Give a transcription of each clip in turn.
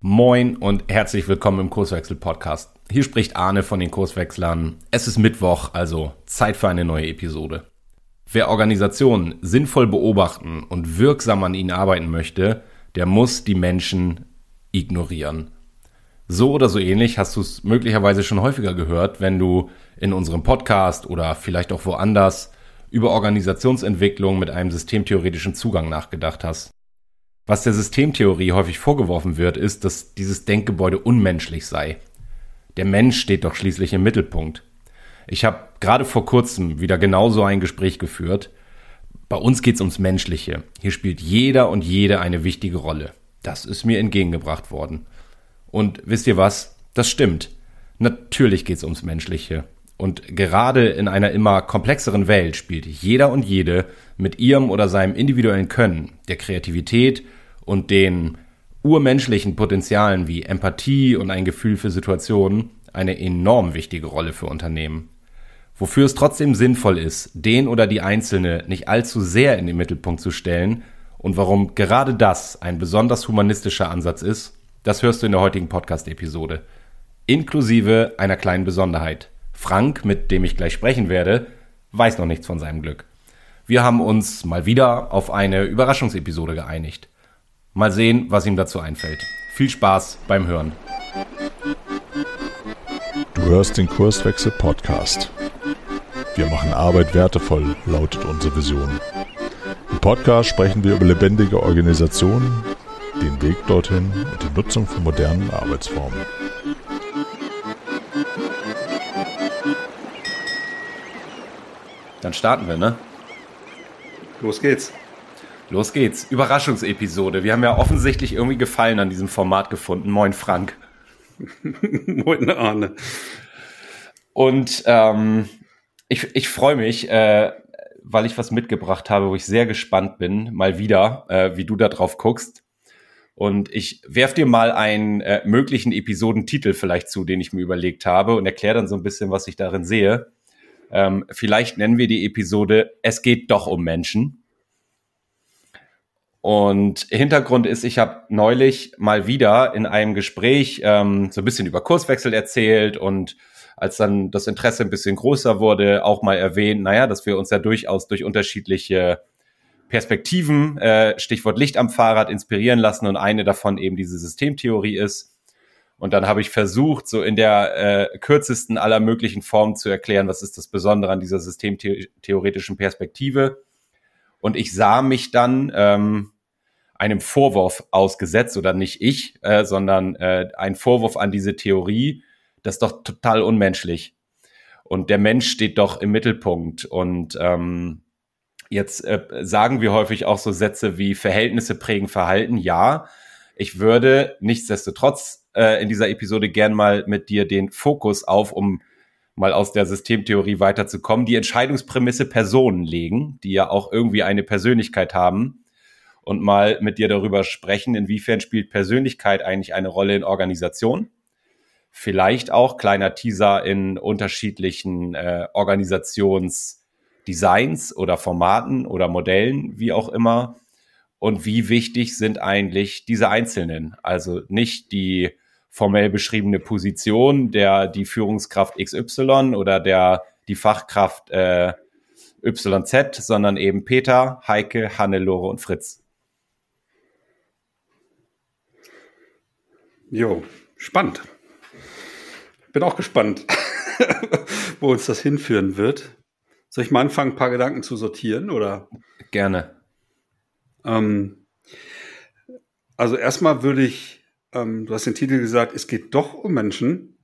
Moin und herzlich willkommen im Kurswechsel-Podcast. Hier spricht Arne von den Kurswechslern. Es ist Mittwoch, also Zeit für eine neue Episode. Wer Organisationen sinnvoll beobachten und wirksam an ihnen arbeiten möchte, der muss die Menschen ignorieren. So oder so ähnlich hast du es möglicherweise schon häufiger gehört, wenn du in unserem Podcast oder vielleicht auch woanders über Organisationsentwicklung mit einem systemtheoretischen Zugang nachgedacht hast. Was der Systemtheorie häufig vorgeworfen wird, ist, dass dieses Denkgebäude unmenschlich sei. Der Mensch steht doch schließlich im Mittelpunkt. Ich habe gerade vor kurzem wieder genauso ein Gespräch geführt. Bei uns geht's ums Menschliche. Hier spielt jeder und jede eine wichtige Rolle. Das ist mir entgegengebracht worden. Und wisst ihr was? Das stimmt. Natürlich geht's ums Menschliche. Und gerade in einer immer komplexeren Welt spielt jeder und jede mit ihrem oder seinem individuellen Können, der Kreativität und den urmenschlichen Potenzialen wie Empathie und ein Gefühl für Situationen eine enorm wichtige Rolle für Unternehmen. Wofür es trotzdem sinnvoll ist, den oder die Einzelne nicht allzu sehr in den Mittelpunkt zu stellen und warum gerade das ein besonders humanistischer Ansatz ist, das hörst du in der heutigen Podcast-Episode. Inklusive einer kleinen Besonderheit. Frank, mit dem ich gleich sprechen werde, weiß noch nichts von seinem Glück. Wir haben uns mal wieder auf eine Überraschungsepisode geeinigt. Mal sehen, was ihm dazu einfällt. Viel Spaß beim Hören. Du hörst den Kurswechsel Podcast. Wir machen Arbeit wertevoll, lautet unsere Vision. Im Podcast sprechen wir über lebendige Organisationen, den Weg dorthin und die Nutzung von modernen Arbeitsformen. Dann starten wir, ne? Los geht's. Los geht's. Überraschungsepisode. Wir haben ja offensichtlich irgendwie Gefallen an diesem Format gefunden. Moin Frank. Moin Arne. Und ähm, ich, ich freue mich, äh, weil ich was mitgebracht habe, wo ich sehr gespannt bin, mal wieder, äh, wie du da drauf guckst. Und ich werf dir mal einen äh, möglichen Episodentitel vielleicht zu, den ich mir überlegt habe und erkläre dann so ein bisschen, was ich darin sehe. Ähm, vielleicht nennen wir die Episode Es geht doch um Menschen. Und Hintergrund ist, ich habe neulich mal wieder in einem Gespräch ähm, so ein bisschen über Kurswechsel erzählt und als dann das Interesse ein bisschen größer wurde, auch mal erwähnt, naja, dass wir uns ja durchaus durch unterschiedliche Perspektiven, äh, Stichwort Licht am Fahrrad, inspirieren lassen und eine davon eben diese Systemtheorie ist. Und dann habe ich versucht, so in der äh, kürzesten aller möglichen Formen zu erklären, was ist das Besondere an dieser systemtheoretischen Perspektive. Und ich sah mich dann ähm, einem Vorwurf ausgesetzt oder nicht ich, äh, sondern äh, ein Vorwurf an diese Theorie, das ist doch total unmenschlich. Und der Mensch steht doch im Mittelpunkt. Und ähm, jetzt äh, sagen wir häufig auch so Sätze wie Verhältnisse prägen Verhalten. Ja, ich würde nichtsdestotrotz äh, in dieser Episode gern mal mit dir den Fokus auf, um mal aus der Systemtheorie weiterzukommen, die Entscheidungsprämisse Personen legen, die ja auch irgendwie eine Persönlichkeit haben und mal mit dir darüber sprechen, inwiefern spielt Persönlichkeit eigentlich eine Rolle in Organisation. Vielleicht auch kleiner Teaser in unterschiedlichen äh, Organisationsdesigns oder Formaten oder Modellen, wie auch immer. Und wie wichtig sind eigentlich diese Einzelnen? Also nicht die formell beschriebene Position der die Führungskraft XY oder der die Fachkraft äh, YZ, sondern eben Peter, Heike, Hannelore und Fritz. Jo, spannend. Bin auch gespannt, wo uns das hinführen wird. Soll ich mal anfangen, ein paar Gedanken zu sortieren oder? Gerne. Ähm, also erstmal würde ich, ähm, du hast den Titel gesagt, es geht doch um Menschen,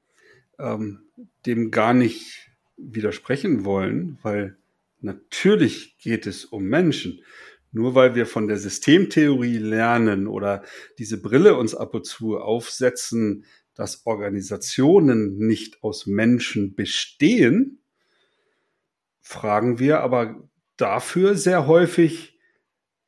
ähm, dem gar nicht widersprechen wollen, weil natürlich geht es um Menschen. Nur weil wir von der Systemtheorie lernen oder diese Brille uns ab und zu aufsetzen, dass Organisationen nicht aus Menschen bestehen, fragen wir aber dafür sehr häufig,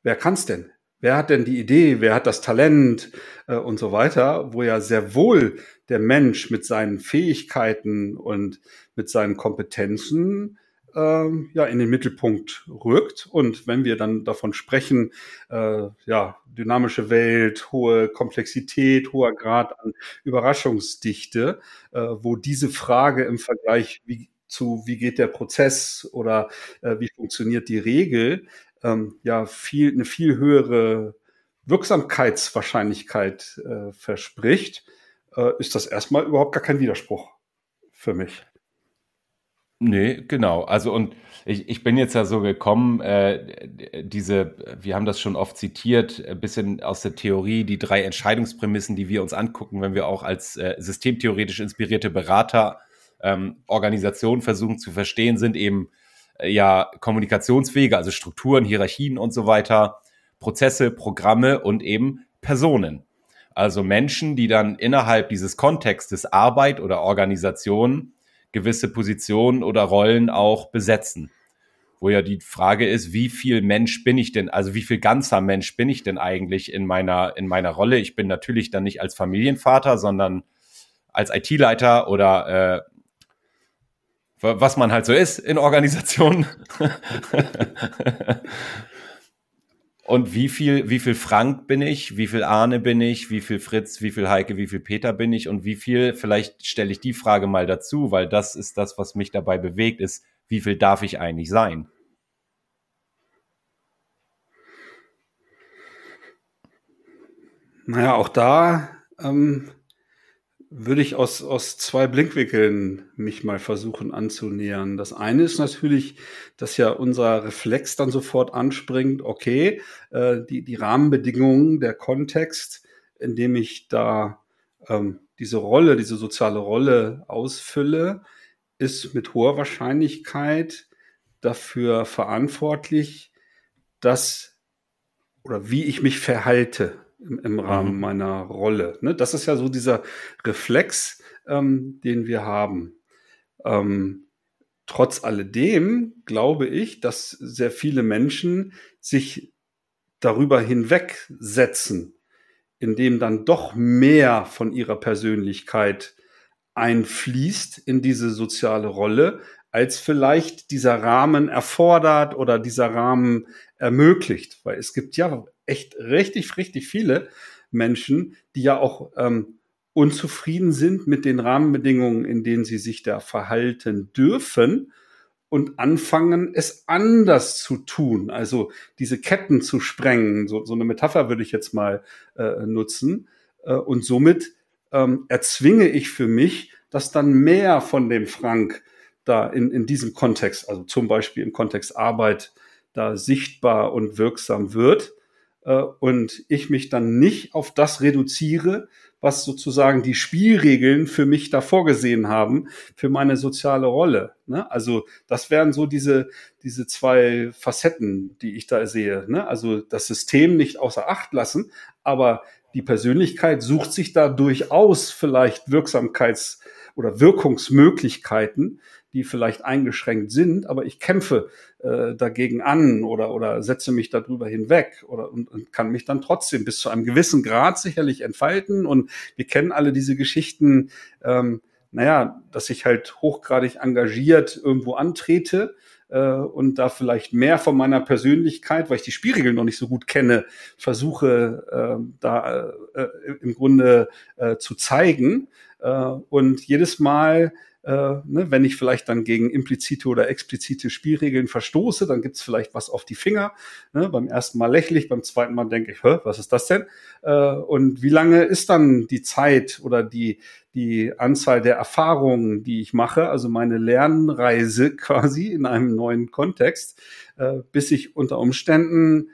wer kann's denn? Wer hat denn die Idee? Wer hat das Talent äh, und so weiter? Wo ja sehr wohl der Mensch mit seinen Fähigkeiten und mit seinen Kompetenzen ähm, ja in den Mittelpunkt rückt. Und wenn wir dann davon sprechen, äh, ja, dynamische Welt, hohe Komplexität, hoher Grad an Überraschungsdichte, äh, wo diese Frage im Vergleich wie, zu, wie geht der Prozess oder äh, wie funktioniert die Regel, ähm, ja, viel, eine viel höhere Wirksamkeitswahrscheinlichkeit äh, verspricht, äh, ist das erstmal überhaupt gar kein Widerspruch für mich. Nee, genau. Also und ich, ich bin jetzt ja so gekommen, äh, diese, wir haben das schon oft zitiert, ein bisschen aus der Theorie, die drei Entscheidungsprämissen, die wir uns angucken, wenn wir auch als äh, systemtheoretisch inspirierte Berater ähm, Organisationen versuchen zu verstehen, sind eben äh, ja Kommunikationswege, also Strukturen, Hierarchien und so weiter, Prozesse, Programme und eben Personen. Also Menschen, die dann innerhalb dieses Kontextes Arbeit oder Organisation gewisse Positionen oder Rollen auch besetzen. Wo ja die Frage ist, wie viel Mensch bin ich denn, also wie viel ganzer Mensch bin ich denn eigentlich in meiner, in meiner Rolle? Ich bin natürlich dann nicht als Familienvater, sondern als IT-Leiter oder äh, was man halt so ist in Organisationen. Und wie viel, wie viel Frank bin ich, wie viel Arne bin ich, wie viel Fritz, wie viel Heike, wie viel Peter bin ich? Und wie viel, vielleicht stelle ich die Frage mal dazu, weil das ist das, was mich dabei bewegt, ist, wie viel darf ich eigentlich sein? Naja, auch da ähm, würde ich aus, aus zwei Blickwinkeln mich mal versuchen anzunähern. Das eine ist natürlich, dass ja unser Reflex dann sofort anspringt, okay, äh, die, die Rahmenbedingungen, der Kontext, in dem ich da ähm, diese Rolle, diese soziale Rolle ausfülle, ist mit hoher Wahrscheinlichkeit dafür verantwortlich, dass oder wie ich mich verhalte im, im Rahmen mhm. meiner Rolle. Ne? Das ist ja so dieser Reflex, ähm, den wir haben. Ähm, trotz alledem glaube ich, dass sehr viele Menschen sich darüber hinwegsetzen, indem dann doch mehr von ihrer Persönlichkeit einfließt in diese soziale Rolle, als vielleicht dieser Rahmen erfordert oder dieser Rahmen ermöglicht. Weil es gibt ja echt richtig, richtig viele Menschen, die ja auch ähm, unzufrieden sind mit den Rahmenbedingungen, in denen sie sich da verhalten dürfen und anfangen, es anders zu tun. Also diese Ketten zu sprengen, so, so eine Metapher würde ich jetzt mal äh, nutzen. Äh, und somit ähm, erzwinge ich für mich, dass dann mehr von dem Frank da in, in diesem Kontext, also zum Beispiel im Kontext Arbeit, da sichtbar und wirksam wird und ich mich dann nicht auf das reduziere, was sozusagen die Spielregeln für mich da vorgesehen haben, für meine soziale Rolle. Ne? Also das wären so diese, diese zwei Facetten, die ich da sehe. Ne? Also das System nicht außer Acht lassen, aber die Persönlichkeit sucht sich da durchaus vielleicht Wirksamkeits- oder Wirkungsmöglichkeiten, die vielleicht eingeschränkt sind, aber ich kämpfe äh, dagegen an oder, oder setze mich darüber hinweg oder und, und kann mich dann trotzdem bis zu einem gewissen Grad sicherlich entfalten. Und wir kennen alle diese Geschichten, ähm, naja, dass ich halt hochgradig engagiert irgendwo antrete äh, und da vielleicht mehr von meiner Persönlichkeit, weil ich die Spielregeln noch nicht so gut kenne, versuche äh, da äh, im Grunde äh, zu zeigen. Äh, und jedes Mal äh, ne, wenn ich vielleicht dann gegen implizite oder explizite Spielregeln verstoße, dann gibt's vielleicht was auf die Finger. Ne? Beim ersten Mal lächle beim zweiten Mal denke ich, Hä, was ist das denn? Äh, und wie lange ist dann die Zeit oder die, die Anzahl der Erfahrungen, die ich mache, also meine Lernreise quasi in einem neuen Kontext, äh, bis ich unter Umständen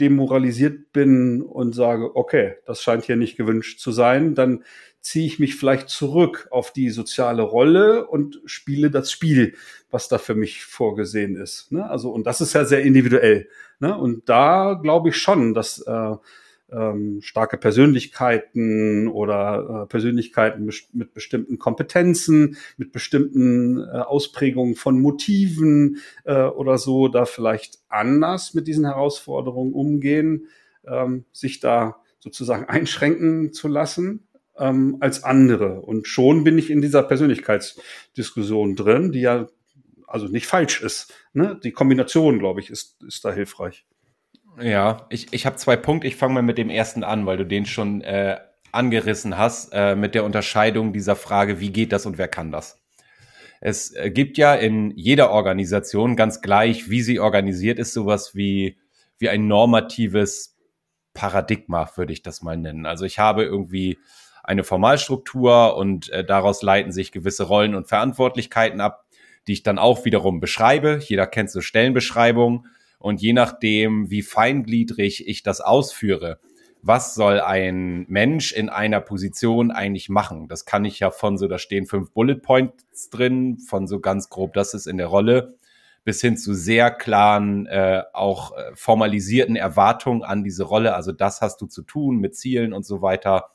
demoralisiert bin und sage, okay, das scheint hier nicht gewünscht zu sein, dann ziehe ich mich vielleicht zurück auf die soziale Rolle und spiele das Spiel, was da für mich vorgesehen ist. Ne? Also, und das ist ja sehr individuell. Ne? Und da glaube ich schon, dass äh, ähm, starke Persönlichkeiten oder äh, Persönlichkeiten mit bestimmten Kompetenzen, mit bestimmten äh, Ausprägungen von Motiven äh, oder so, da vielleicht anders mit diesen Herausforderungen umgehen, ähm, sich da sozusagen einschränken zu lassen ähm, als andere. Und schon bin ich in dieser Persönlichkeitsdiskussion drin, die ja also nicht falsch ist. Ne? Die Kombination, glaube ich, ist, ist da hilfreich. Ja, ich, ich habe zwei Punkte. Ich fange mal mit dem ersten an, weil du den schon äh, angerissen hast, äh, mit der Unterscheidung dieser Frage, wie geht das und wer kann das? Es äh, gibt ja in jeder Organisation ganz gleich, wie sie organisiert ist, sowas wie, wie ein normatives Paradigma, würde ich das mal nennen. Also ich habe irgendwie eine Formalstruktur und äh, daraus leiten sich gewisse Rollen und Verantwortlichkeiten ab, die ich dann auch wiederum beschreibe. Jeder kennt so Stellenbeschreibungen und je nachdem, wie feingliedrig ich das ausführe, was soll ein Mensch in einer Position eigentlich machen? Das kann ich ja von so, da stehen fünf Bullet Points drin, von so ganz grob, das ist in der Rolle, bis hin zu sehr klaren, äh, auch äh, formalisierten Erwartungen an diese Rolle. Also das hast du zu tun mit Zielen und so weiter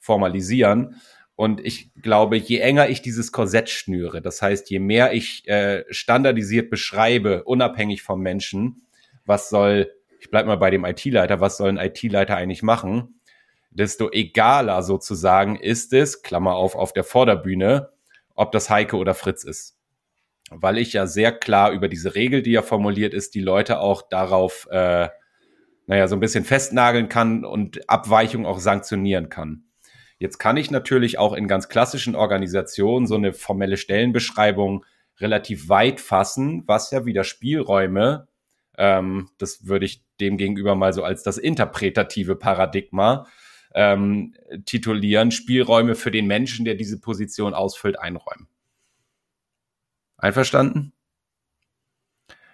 formalisieren. Und ich glaube, je enger ich dieses Korsett schnüre, das heißt, je mehr ich äh, standardisiert beschreibe, unabhängig vom Menschen, was soll, ich bleib mal bei dem IT-Leiter, was soll ein IT-Leiter eigentlich machen, desto egaler sozusagen ist es, Klammer auf, auf der Vorderbühne, ob das Heike oder Fritz ist. Weil ich ja sehr klar über diese Regel, die ja formuliert ist, die Leute auch darauf, äh, naja, so ein bisschen festnageln kann und Abweichung auch sanktionieren kann. Jetzt kann ich natürlich auch in ganz klassischen Organisationen so eine formelle Stellenbeschreibung relativ weit fassen, was ja wieder Spielräume, ähm, das würde ich dem gegenüber mal so als das interpretative Paradigma ähm, titulieren, Spielräume für den Menschen, der diese Position ausfüllt, einräumen. Einverstanden?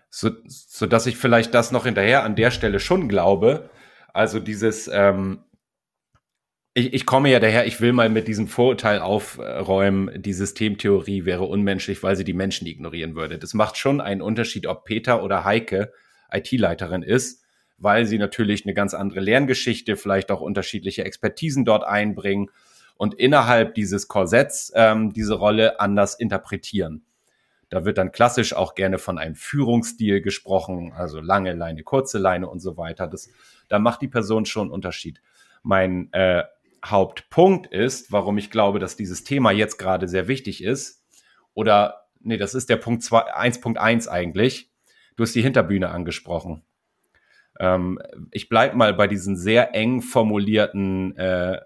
So, so dass ich vielleicht das noch hinterher an der Stelle schon glaube. Also dieses, ähm, ich, ich komme ja daher, ich will mal mit diesem Vorurteil aufräumen, die Systemtheorie wäre unmenschlich, weil sie die Menschen ignorieren würde. Das macht schon einen Unterschied, ob Peter oder Heike IT-Leiterin ist, weil sie natürlich eine ganz andere Lerngeschichte, vielleicht auch unterschiedliche Expertisen dort einbringen und innerhalb dieses Korsetts ähm, diese Rolle anders interpretieren. Da wird dann klassisch auch gerne von einem Führungsstil gesprochen, also lange Leine, kurze Leine und so weiter. Das, da macht die Person schon einen Unterschied. Mein äh, Hauptpunkt ist, warum ich glaube, dass dieses Thema jetzt gerade sehr wichtig ist, oder nee, das ist der Punkt 1.1 eigentlich. Du hast die Hinterbühne angesprochen. Ähm, ich bleibe mal bei diesen sehr eng formulierten äh,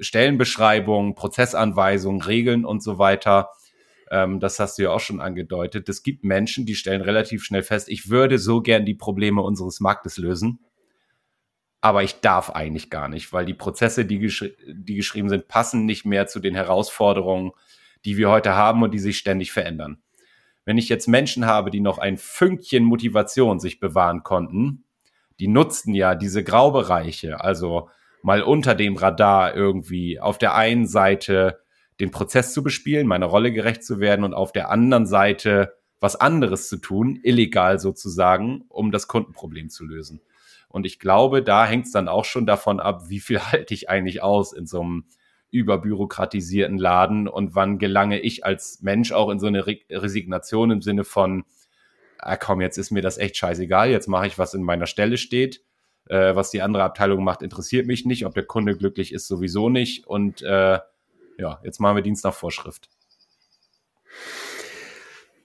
Stellenbeschreibungen, Prozessanweisungen, Regeln und so weiter. Ähm, das hast du ja auch schon angedeutet. Es gibt Menschen, die stellen relativ schnell fest, ich würde so gern die Probleme unseres Marktes lösen aber ich darf eigentlich gar nicht, weil die Prozesse, die, geschri die geschrieben sind, passen nicht mehr zu den Herausforderungen, die wir heute haben und die sich ständig verändern. Wenn ich jetzt Menschen habe, die noch ein Fünkchen Motivation sich bewahren konnten, die nutzten ja diese Graubereiche, also mal unter dem Radar irgendwie auf der einen Seite den Prozess zu bespielen, meiner Rolle gerecht zu werden und auf der anderen Seite was anderes zu tun, illegal sozusagen, um das Kundenproblem zu lösen. Und ich glaube, da hängt es dann auch schon davon ab, wie viel halte ich eigentlich aus in so einem überbürokratisierten Laden und wann gelange ich als Mensch auch in so eine Re Resignation im Sinne von, ah komm, jetzt ist mir das echt scheißegal, jetzt mache ich, was in meiner Stelle steht. Äh, was die andere Abteilung macht, interessiert mich nicht. Ob der Kunde glücklich ist, sowieso nicht. Und äh, ja, jetzt machen wir Dienst nach Vorschrift.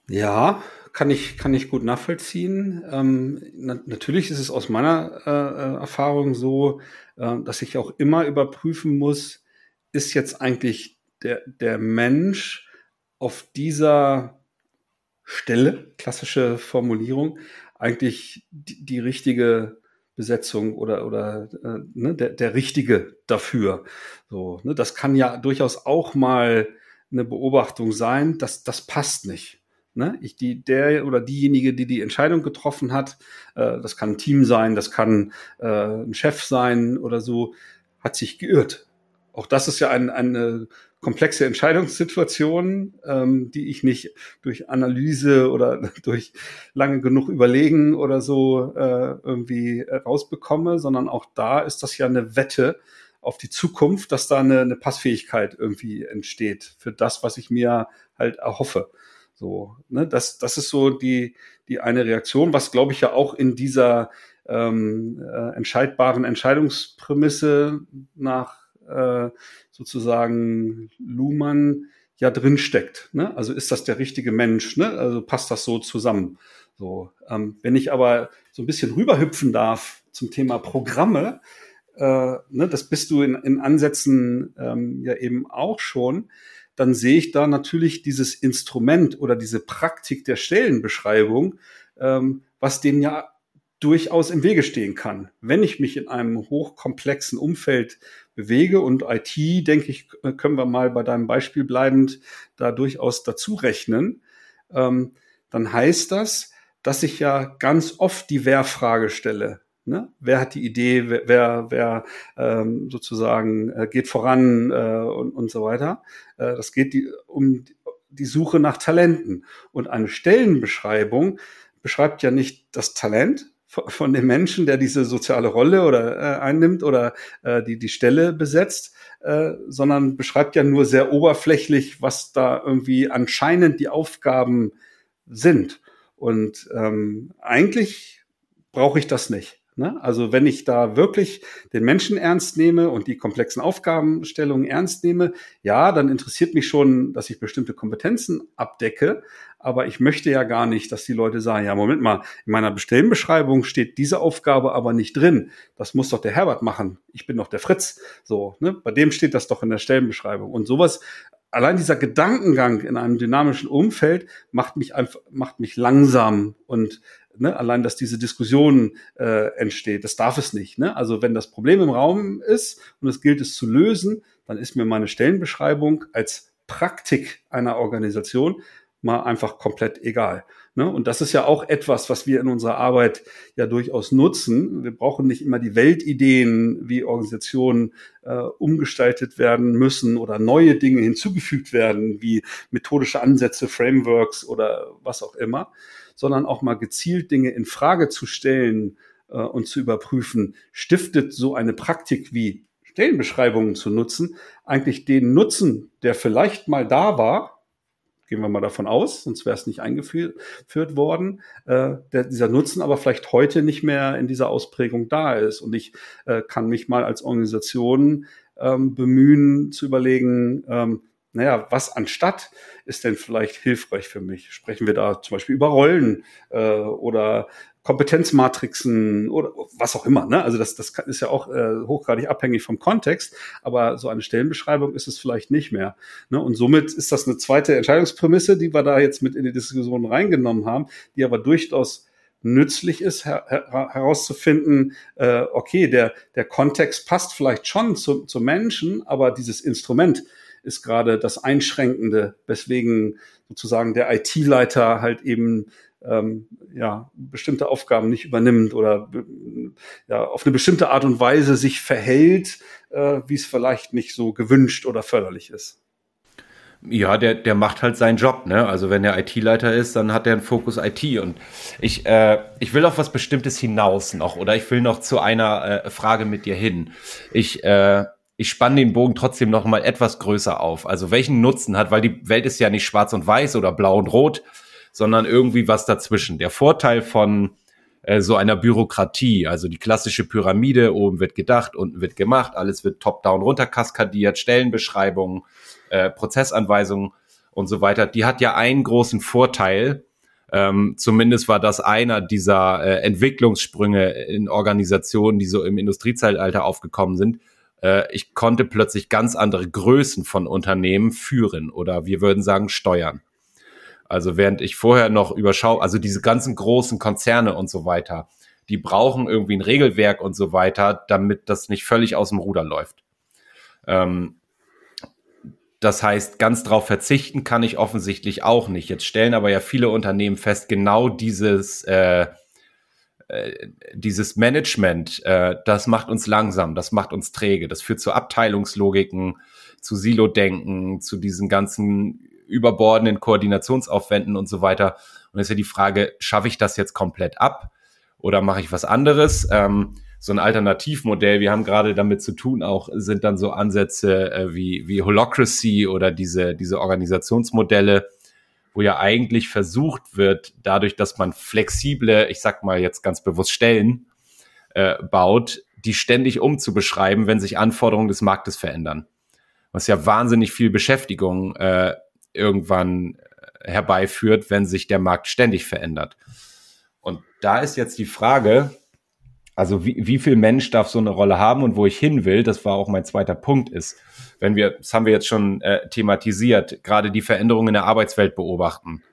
Ja, kann ich, kann ich gut nachvollziehen. Ähm, na, natürlich ist es aus meiner äh, äh, Erfahrung so, äh, dass ich auch immer überprüfen muss, ist jetzt eigentlich der, der Mensch auf dieser Stelle, klassische Formulierung, eigentlich die, die richtige Besetzung oder, oder äh, ne, der, der richtige dafür. So, ne, das kann ja durchaus auch mal eine Beobachtung sein, dass das passt nicht. Ne? Ich, die, der oder diejenige, die die Entscheidung getroffen hat, äh, das kann ein Team sein, das kann äh, ein Chef sein oder so, hat sich geirrt. Auch das ist ja ein, eine komplexe Entscheidungssituation, ähm, die ich nicht durch Analyse oder durch lange genug Überlegen oder so äh, irgendwie rausbekomme, sondern auch da ist das ja eine Wette auf die Zukunft, dass da eine, eine Passfähigkeit irgendwie entsteht für das, was ich mir halt erhoffe. So, ne, das, das ist so die, die eine Reaktion, was glaube ich ja auch in dieser ähm, äh, entscheidbaren Entscheidungsprämisse nach äh, sozusagen Luhmann ja drin steckt. Ne? Also ist das der richtige Mensch? Ne? Also passt das so zusammen? So, ähm, wenn ich aber so ein bisschen rüberhüpfen darf zum Thema Programme, äh, ne, das bist du in, in Ansätzen ähm, ja eben auch schon, dann sehe ich da natürlich dieses Instrument oder diese Praktik der Stellenbeschreibung, ähm, was dem ja durchaus im Wege stehen kann. Wenn ich mich in einem hochkomplexen Umfeld bewege und IT, denke ich, können wir mal bei deinem Beispiel bleibend da durchaus dazu rechnen, ähm, dann heißt das, dass ich ja ganz oft die Wer-Frage stelle. Ne? Wer hat die Idee, wer, wer, wer ähm, sozusagen äh, geht voran äh, und, und so weiter. Äh, das geht die, um die Suche nach Talenten. Und eine Stellenbeschreibung beschreibt ja nicht das Talent von dem Menschen, der diese soziale Rolle oder äh, einnimmt oder äh, die die Stelle besetzt, äh, sondern beschreibt ja nur sehr oberflächlich, was da irgendwie anscheinend die Aufgaben sind. Und ähm, eigentlich brauche ich das nicht. Ne? Also wenn ich da wirklich den Menschen ernst nehme und die komplexen Aufgabenstellungen ernst nehme, ja, dann interessiert mich schon, dass ich bestimmte Kompetenzen abdecke. Aber ich möchte ja gar nicht, dass die Leute sagen, ja, Moment mal, in meiner Bestellenbeschreibung steht diese Aufgabe aber nicht drin. Das muss doch der Herbert machen. Ich bin doch der Fritz. So, ne? Bei dem steht das doch in der Stellenbeschreibung. Und sowas allein dieser Gedankengang in einem dynamischen Umfeld macht mich einfach, macht mich langsam und ne, allein, dass diese Diskussion äh, entsteht, das darf es nicht. Ne? Also wenn das Problem im Raum ist und es gilt es zu lösen, dann ist mir meine Stellenbeschreibung als Praktik einer Organisation mal einfach komplett egal. Ne? Und das ist ja auch etwas, was wir in unserer Arbeit ja durchaus nutzen. Wir brauchen nicht immer die Weltideen, wie Organisationen äh, umgestaltet werden müssen oder neue Dinge hinzugefügt werden, wie methodische Ansätze, Frameworks oder was auch immer, sondern auch mal gezielt Dinge in Frage zu stellen äh, und zu überprüfen, stiftet so eine Praktik wie Stellenbeschreibungen zu nutzen, eigentlich den Nutzen, der vielleicht mal da war, gehen wir mal davon aus, sonst wäre es nicht eingeführt worden, äh, der, dieser Nutzen aber vielleicht heute nicht mehr in dieser Ausprägung da ist. Und ich äh, kann mich mal als Organisation ähm, bemühen zu überlegen, ähm, naja, was anstatt ist denn vielleicht hilfreich für mich? Sprechen wir da zum Beispiel über Rollen äh, oder Kompetenzmatrixen oder was auch immer. Ne? Also das, das ist ja auch äh, hochgradig abhängig vom Kontext, aber so eine Stellenbeschreibung ist es vielleicht nicht mehr. Ne? Und somit ist das eine zweite Entscheidungsprämisse, die wir da jetzt mit in die Diskussion reingenommen haben, die aber durchaus nützlich ist, her her herauszufinden, äh, okay, der, der Kontext passt vielleicht schon zu, zu Menschen, aber dieses Instrument ist gerade das Einschränkende, weswegen sozusagen der IT-Leiter halt eben ähm, ja, bestimmte Aufgaben nicht übernimmt oder ja, auf eine bestimmte Art und Weise sich verhält, äh, wie es vielleicht nicht so gewünscht oder förderlich ist. Ja, der, der macht halt seinen Job, ne? Also wenn der IT-Leiter ist, dann hat er einen Fokus IT. Und ich, äh, ich will auf was Bestimmtes hinaus noch oder ich will noch zu einer äh, Frage mit dir hin. Ich äh, ich spanne den Bogen trotzdem noch mal etwas größer auf. Also welchen Nutzen hat, weil die Welt ist ja nicht schwarz und weiß oder blau und rot, sondern irgendwie was dazwischen. Der Vorteil von äh, so einer Bürokratie, also die klassische Pyramide, oben wird gedacht, unten wird gemacht, alles wird top-down runter kaskadiert, Stellenbeschreibungen, äh, Prozessanweisungen und so weiter, die hat ja einen großen Vorteil, ähm, zumindest war das einer dieser äh, Entwicklungssprünge in Organisationen, die so im Industriezeitalter aufgekommen sind, äh, ich konnte plötzlich ganz andere Größen von Unternehmen führen oder wir würden sagen steuern. Also während ich vorher noch überschau, also diese ganzen großen Konzerne und so weiter, die brauchen irgendwie ein Regelwerk und so weiter, damit das nicht völlig aus dem Ruder läuft. Ähm, das heißt, ganz drauf verzichten kann ich offensichtlich auch nicht. Jetzt stellen aber ja viele Unternehmen fest, genau dieses äh, äh, dieses Management, äh, das macht uns langsam, das macht uns träge, das führt zu Abteilungslogiken, zu Silo-Denken, zu diesen ganzen überbordenden Koordinationsaufwänden und so weiter. Und ist ja die Frage, schaffe ich das jetzt komplett ab oder mache ich was anderes? Ähm, so ein Alternativmodell, wir haben gerade damit zu tun, auch sind dann so Ansätze äh, wie, wie Holocracy oder diese, diese Organisationsmodelle, wo ja eigentlich versucht wird, dadurch, dass man flexible, ich sag mal jetzt ganz bewusst Stellen äh, baut, die ständig umzubeschreiben, wenn sich Anforderungen des Marktes verändern. Was ja wahnsinnig viel Beschäftigung äh, irgendwann herbeiführt, wenn sich der Markt ständig verändert. Und da ist jetzt die Frage, also wie, wie viel Mensch darf so eine Rolle haben und wo ich hin will, das war auch mein zweiter Punkt, ist, wenn wir, das haben wir jetzt schon äh, thematisiert, gerade die Veränderungen in der Arbeitswelt beobachten,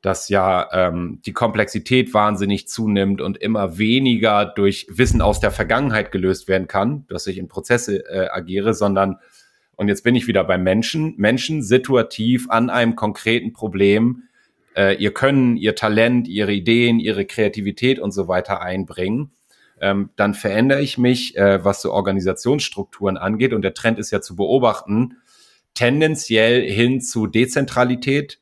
dass ja ähm, die Komplexität wahnsinnig zunimmt und immer weniger durch Wissen aus der Vergangenheit gelöst werden kann, dass ich in Prozesse äh, agiere, sondern, und jetzt bin ich wieder beim Menschen, Menschen situativ an einem konkreten Problem äh, ihr Können, ihr Talent, ihre Ideen, ihre Kreativität und so weiter einbringen ähm, dann verändere ich mich, äh, was so Organisationsstrukturen angeht. Und der Trend ist ja zu beobachten, tendenziell hin zu Dezentralität,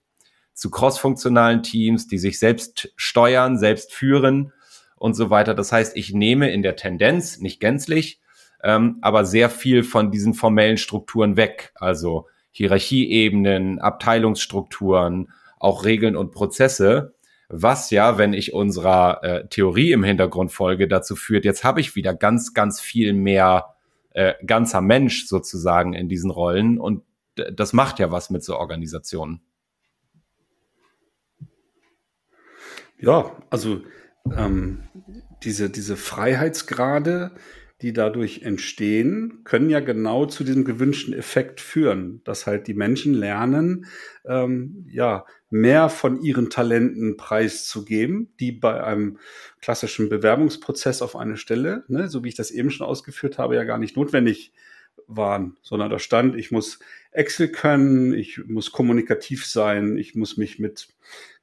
zu crossfunktionalen Teams, die sich selbst steuern, selbst führen und so weiter. Das heißt, ich nehme in der Tendenz, nicht gänzlich, ähm, aber sehr viel von diesen formellen Strukturen weg. Also Hierarchieebenen, Abteilungsstrukturen, auch Regeln und Prozesse was ja, wenn ich unserer äh, Theorie im Hintergrund folge, dazu führt, jetzt habe ich wieder ganz, ganz viel mehr äh, ganzer Mensch sozusagen in diesen Rollen und das macht ja was mit so Organisationen. Ja, also ähm, diese, diese Freiheitsgrade, die dadurch entstehen, können ja genau zu diesem gewünschten Effekt führen, dass halt die Menschen lernen, ähm, ja, mehr von ihren Talenten preiszugeben, die bei einem klassischen Bewerbungsprozess auf eine Stelle, ne, so wie ich das eben schon ausgeführt habe, ja gar nicht notwendig waren, sondern da stand, ich muss Excel können, ich muss kommunikativ sein, ich muss mich mit,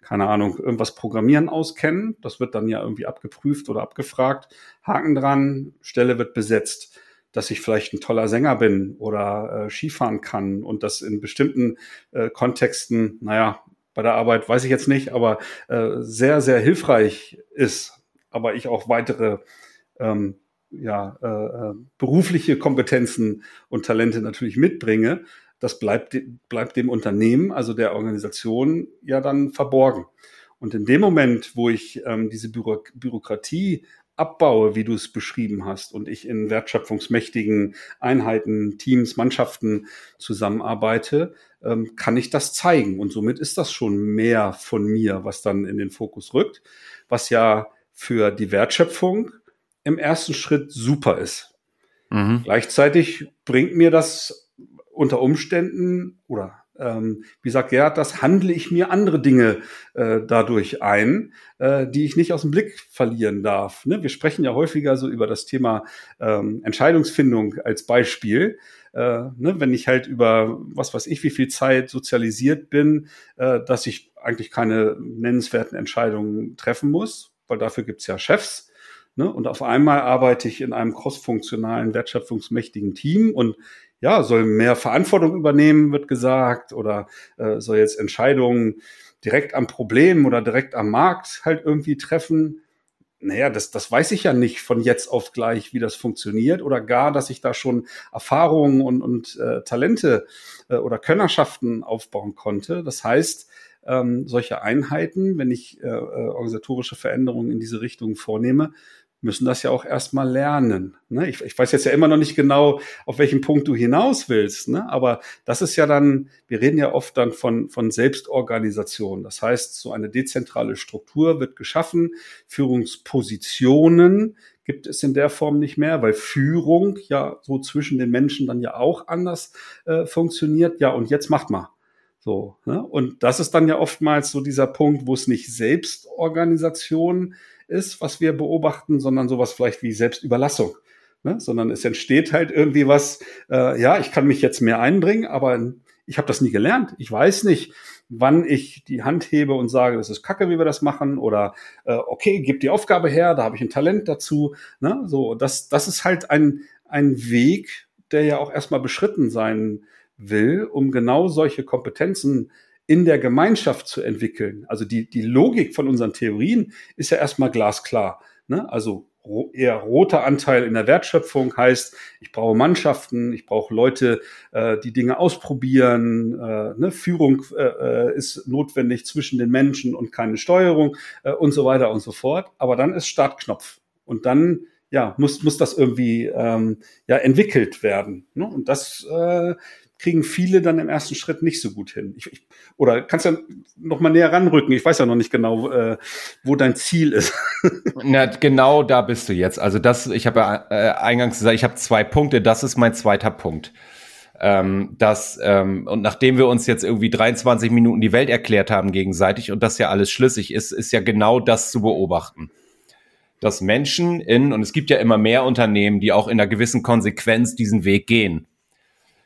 keine Ahnung, irgendwas Programmieren auskennen. Das wird dann ja irgendwie abgeprüft oder abgefragt. Haken dran, Stelle wird besetzt. Dass ich vielleicht ein toller Sänger bin oder äh, Skifahren kann und das in bestimmten äh, Kontexten, naja, bei der Arbeit weiß ich jetzt nicht, aber äh, sehr, sehr hilfreich ist. Aber ich auch weitere ähm, ja, äh, äh, berufliche Kompetenzen und Talente natürlich mitbringe, das bleibt, bleibt dem Unternehmen, also der Organisation, ja dann verborgen. Und in dem Moment, wo ich ähm, diese Büro Bürokratie abbaue, wie du es beschrieben hast, und ich in wertschöpfungsmächtigen Einheiten, Teams, Mannschaften zusammenarbeite, ähm, kann ich das zeigen. Und somit ist das schon mehr von mir, was dann in den Fokus rückt, was ja für die Wertschöpfung im ersten Schritt super ist. Mhm. Gleichzeitig bringt mir das unter Umständen oder ähm, wie sagt Gerhard, das handle ich mir andere Dinge äh, dadurch ein, äh, die ich nicht aus dem Blick verlieren darf. Ne? Wir sprechen ja häufiger so über das Thema ähm, Entscheidungsfindung als Beispiel. Äh, ne? Wenn ich halt über was weiß ich, wie viel Zeit sozialisiert bin, äh, dass ich eigentlich keine nennenswerten Entscheidungen treffen muss, weil dafür gibt's ja Chefs. Ne? Und auf einmal arbeite ich in einem crossfunktionalen, wertschöpfungsmächtigen Team und ja, soll mehr Verantwortung übernehmen, wird gesagt, oder äh, soll jetzt Entscheidungen direkt am Problem oder direkt am Markt halt irgendwie treffen. Naja, das, das weiß ich ja nicht von jetzt auf gleich, wie das funktioniert oder gar, dass ich da schon Erfahrungen und, und äh, Talente äh, oder Könnerschaften aufbauen konnte. Das heißt, ähm, solche Einheiten, wenn ich äh, äh organisatorische Veränderungen in diese Richtung vornehme, müssen das ja auch erstmal lernen. Ne? Ich, ich, weiß jetzt ja immer noch nicht genau, auf welchen Punkt du hinaus willst, ne? aber das ist ja dann, wir reden ja oft dann von, von Selbstorganisation. Das heißt, so eine dezentrale Struktur wird geschaffen, Führungspositionen gibt es in der Form nicht mehr, weil Führung ja so zwischen den Menschen dann ja auch anders äh, funktioniert. Ja, und jetzt macht mal. So, ne? Und das ist dann ja oftmals so dieser Punkt, wo es nicht Selbstorganisation ist, was wir beobachten, sondern sowas vielleicht wie Selbstüberlassung. Ne? Sondern es entsteht halt irgendwie was, äh, ja, ich kann mich jetzt mehr einbringen, aber ich habe das nie gelernt. Ich weiß nicht, wann ich die Hand hebe und sage, das ist kacke, wie wir das machen, oder äh, okay, gib die Aufgabe her, da habe ich ein Talent dazu. Ne? So, das, das ist halt ein, ein Weg, der ja auch erstmal beschritten sein will, um genau solche Kompetenzen in der Gemeinschaft zu entwickeln. Also die, die Logik von unseren Theorien ist ja erstmal glasklar. Ne? Also eher roter Anteil in der Wertschöpfung heißt, ich brauche Mannschaften, ich brauche Leute, äh, die Dinge ausprobieren. Äh, ne? Führung äh, äh ist notwendig zwischen den Menschen und keine Steuerung äh, und so weiter und so fort. Aber dann ist Startknopf und dann ja muss muss das irgendwie ähm, ja entwickelt werden. Ne? Und das äh, kriegen viele dann im ersten Schritt nicht so gut hin. Ich, ich, oder kannst ja noch mal näher ranrücken. Ich weiß ja noch nicht genau, äh, wo dein Ziel ist. Na, genau da bist du jetzt. Also das, ich habe ja äh, eingangs gesagt, ich habe zwei Punkte. Das ist mein zweiter Punkt. Ähm, das, ähm, und nachdem wir uns jetzt irgendwie 23 Minuten die Welt erklärt haben gegenseitig und das ja alles schlüssig ist, ist ja genau das zu beobachten dass Menschen in, und es gibt ja immer mehr Unternehmen, die auch in einer gewissen Konsequenz diesen Weg gehen,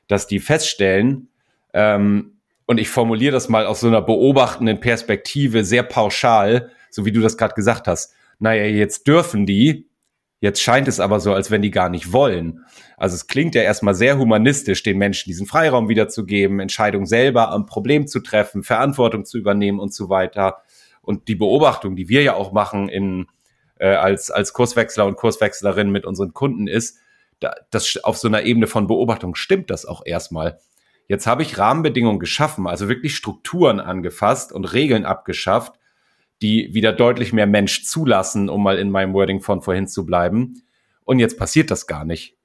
dass die feststellen, ähm, und ich formuliere das mal aus so einer beobachtenden Perspektive sehr pauschal, so wie du das gerade gesagt hast. Naja, jetzt dürfen die, jetzt scheint es aber so, als wenn die gar nicht wollen. Also es klingt ja erstmal sehr humanistisch, den Menschen diesen Freiraum wiederzugeben, Entscheidungen selber am Problem zu treffen, Verantwortung zu übernehmen und so weiter. Und die Beobachtung, die wir ja auch machen in äh, als, als Kurswechsler und Kurswechslerin mit unseren Kunden ist, das auf so einer Ebene von Beobachtung stimmt das auch erstmal. Jetzt habe ich Rahmenbedingungen geschaffen, also wirklich Strukturen angefasst und Regeln abgeschafft, die wieder deutlich mehr Mensch zulassen, um mal in meinem Wording von vorhin zu bleiben. Und jetzt passiert das gar nicht.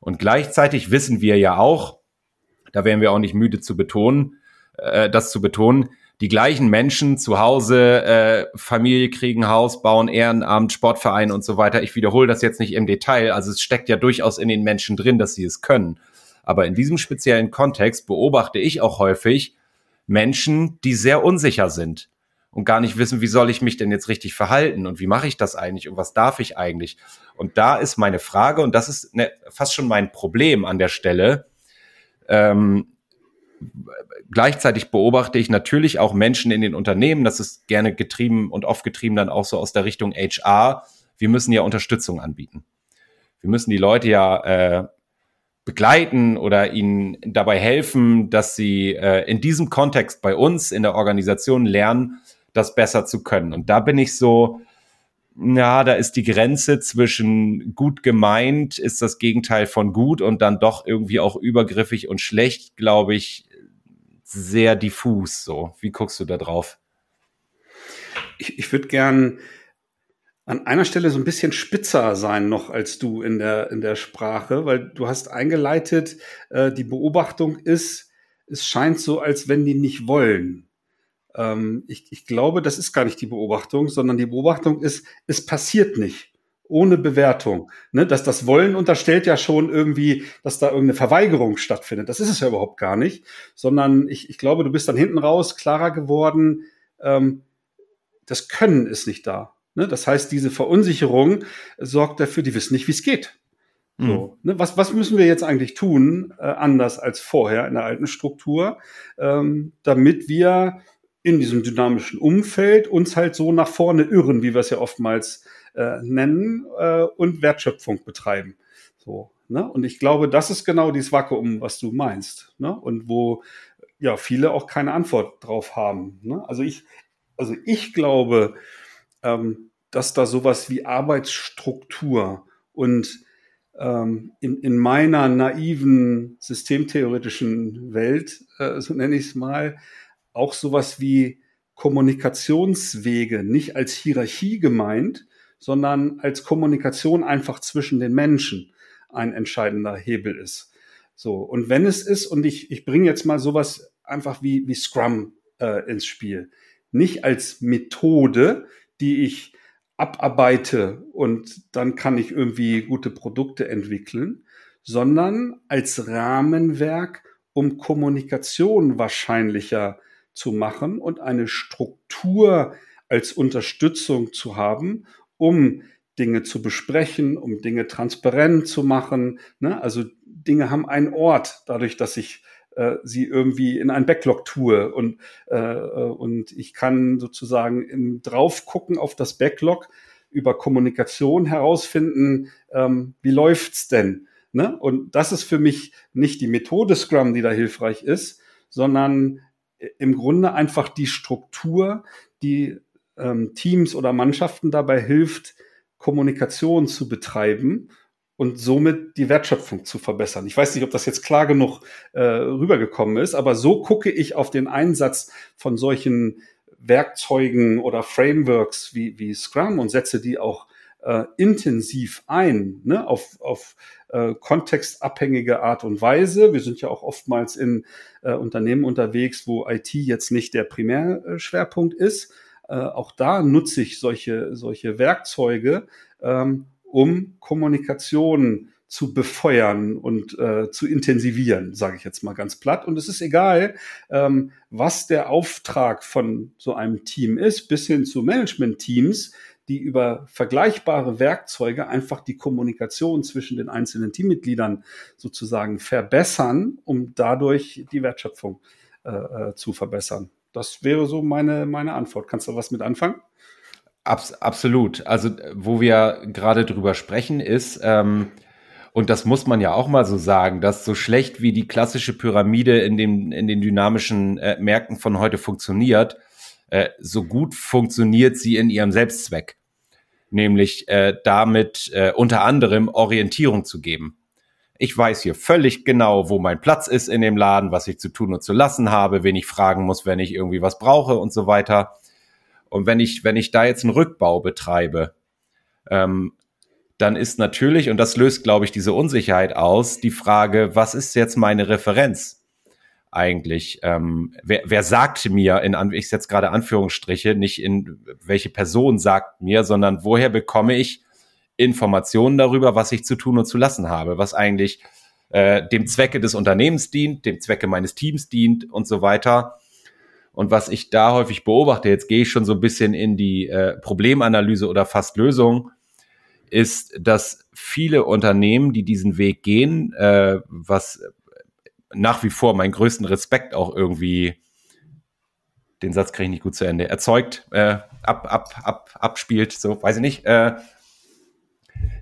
Und gleichzeitig wissen wir ja auch, da wären wir auch nicht müde zu betonen, äh, das zu betonen, die gleichen Menschen zu Hause, äh, Familie kriegen, Haus bauen, Ehrenamt, Sportverein und so weiter. Ich wiederhole das jetzt nicht im Detail. Also es steckt ja durchaus in den Menschen drin, dass sie es können. Aber in diesem speziellen Kontext beobachte ich auch häufig Menschen, die sehr unsicher sind und gar nicht wissen, wie soll ich mich denn jetzt richtig verhalten und wie mache ich das eigentlich und was darf ich eigentlich? Und da ist meine Frage und das ist ne, fast schon mein Problem an der Stelle. Ähm, gleichzeitig beobachte ich natürlich auch Menschen in den Unternehmen, das ist gerne getrieben und oft getrieben dann auch so aus der Richtung HR. Wir müssen ja Unterstützung anbieten. Wir müssen die Leute ja äh, begleiten oder ihnen dabei helfen, dass sie äh, in diesem Kontext bei uns in der Organisation lernen, das besser zu können. Und da bin ich so, ja, da ist die Grenze zwischen gut gemeint, ist das Gegenteil von gut und dann doch irgendwie auch übergriffig und schlecht, glaube ich, sehr diffus. So, wie guckst du da drauf? Ich, ich würde gern an einer Stelle so ein bisschen spitzer sein noch als du in der, in der Sprache, weil du hast eingeleitet, äh, die Beobachtung ist, es scheint so, als wenn die nicht wollen. Ähm, ich, ich glaube, das ist gar nicht die Beobachtung, sondern die Beobachtung ist, es passiert nicht ohne Bewertung. Ne? Dass das Wollen unterstellt ja schon irgendwie, dass da irgendeine Verweigerung stattfindet. Das ist es ja überhaupt gar nicht, sondern ich, ich glaube, du bist dann hinten raus klarer geworden, ähm, das Können ist nicht da. Ne? Das heißt, diese Verunsicherung sorgt dafür, die wissen nicht, wie es geht. Mhm. So, ne? was, was müssen wir jetzt eigentlich tun, äh, anders als vorher in der alten Struktur, ähm, damit wir in diesem dynamischen Umfeld uns halt so nach vorne irren, wie wir es ja oftmals äh, nennen äh, und Wertschöpfung betreiben. So, ne? Und ich glaube, das ist genau dieses Vakuum, was du meinst. Ne? Und wo ja viele auch keine Antwort drauf haben. Ne? Also ich, also ich glaube, ähm, dass da sowas wie Arbeitsstruktur und ähm, in, in meiner naiven systemtheoretischen Welt, äh, so nenne ich es mal, auch sowas wie Kommunikationswege nicht als Hierarchie gemeint, sondern als Kommunikation einfach zwischen den Menschen ein entscheidender Hebel ist. So, und wenn es ist, und ich, ich bringe jetzt mal sowas einfach wie, wie Scrum äh, ins Spiel, nicht als Methode, die ich abarbeite und dann kann ich irgendwie gute Produkte entwickeln, sondern als Rahmenwerk, um Kommunikation wahrscheinlicher zu machen und eine Struktur als Unterstützung zu haben, um Dinge zu besprechen, um Dinge transparent zu machen. Ne? Also Dinge haben einen Ort, dadurch, dass ich äh, sie irgendwie in ein Backlog tue und, äh, äh und ich kann sozusagen im drauf gucken auf das Backlog über Kommunikation herausfinden, ähm, wie läuft's denn? Ne? Und das ist für mich nicht die Methode Scrum, die da hilfreich ist, sondern im Grunde einfach die Struktur, die ähm, Teams oder Mannschaften dabei hilft, Kommunikation zu betreiben und somit die Wertschöpfung zu verbessern. Ich weiß nicht, ob das jetzt klar genug äh, rübergekommen ist, aber so gucke ich auf den Einsatz von solchen Werkzeugen oder Frameworks wie, wie Scrum und setze die auch äh, intensiv ein, ne, auf, auf äh, kontextabhängige Art und Weise. Wir sind ja auch oftmals in äh, Unternehmen unterwegs, wo IT jetzt nicht der Primärschwerpunkt ist. Äh, auch da nutze ich solche, solche Werkzeuge, ähm, um Kommunikation zu befeuern und äh, zu intensivieren, sage ich jetzt mal ganz platt. Und es ist egal, ähm, was der Auftrag von so einem Team ist, bis hin zu Management-Teams, die über vergleichbare Werkzeuge einfach die Kommunikation zwischen den einzelnen Teammitgliedern sozusagen verbessern, um dadurch die Wertschöpfung äh, äh zu verbessern. Das wäre so meine, meine Antwort. Kannst du was mit anfangen? Abs absolut. Also, wo wir gerade drüber sprechen, ist, ähm, und das muss man ja auch mal so sagen, dass so schlecht wie die klassische Pyramide in, dem, in den dynamischen äh, Märkten von heute funktioniert, äh, so gut funktioniert sie in ihrem Selbstzweck. Nämlich äh, damit äh, unter anderem Orientierung zu geben. Ich weiß hier völlig genau, wo mein Platz ist in dem Laden, was ich zu tun und zu lassen habe, wen ich fragen muss, wenn ich irgendwie was brauche und so weiter. Und wenn ich, wenn ich da jetzt einen Rückbau betreibe, ähm, dann ist natürlich, und das löst, glaube ich, diese Unsicherheit aus, die Frage, was ist jetzt meine Referenz eigentlich? Ähm, wer, wer sagt mir, in, ich setze gerade Anführungsstriche, nicht in welche Person sagt mir, sondern woher bekomme ich Informationen darüber, was ich zu tun und zu lassen habe, was eigentlich äh, dem Zwecke des Unternehmens dient, dem Zwecke meines Teams dient und so weiter. Und was ich da häufig beobachte, jetzt gehe ich schon so ein bisschen in die äh, Problemanalyse oder fast Lösung, ist, dass viele Unternehmen, die diesen Weg gehen, äh, was nach wie vor meinen größten Respekt auch irgendwie, den Satz kriege ich nicht gut zu Ende, erzeugt, äh, ab, ab, ab, abspielt, so, weiß ich nicht, äh,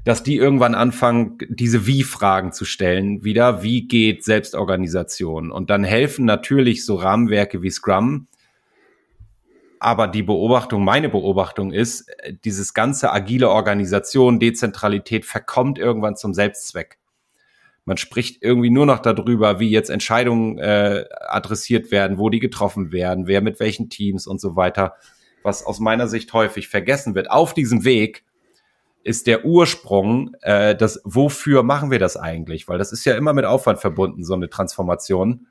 dass die irgendwann anfangen, diese Wie-Fragen zu stellen, wieder, wie geht Selbstorganisation? Und dann helfen natürlich so Rahmenwerke wie Scrum, aber die Beobachtung, meine Beobachtung ist, dieses ganze agile Organisation, Dezentralität verkommt irgendwann zum Selbstzweck. Man spricht irgendwie nur noch darüber, wie jetzt Entscheidungen äh, adressiert werden, wo die getroffen werden, wer mit welchen Teams und so weiter. Was aus meiner Sicht häufig vergessen wird. Auf diesem Weg ist der Ursprung, äh, das, wofür machen wir das eigentlich? Weil das ist ja immer mit Aufwand verbunden, so eine Transformation.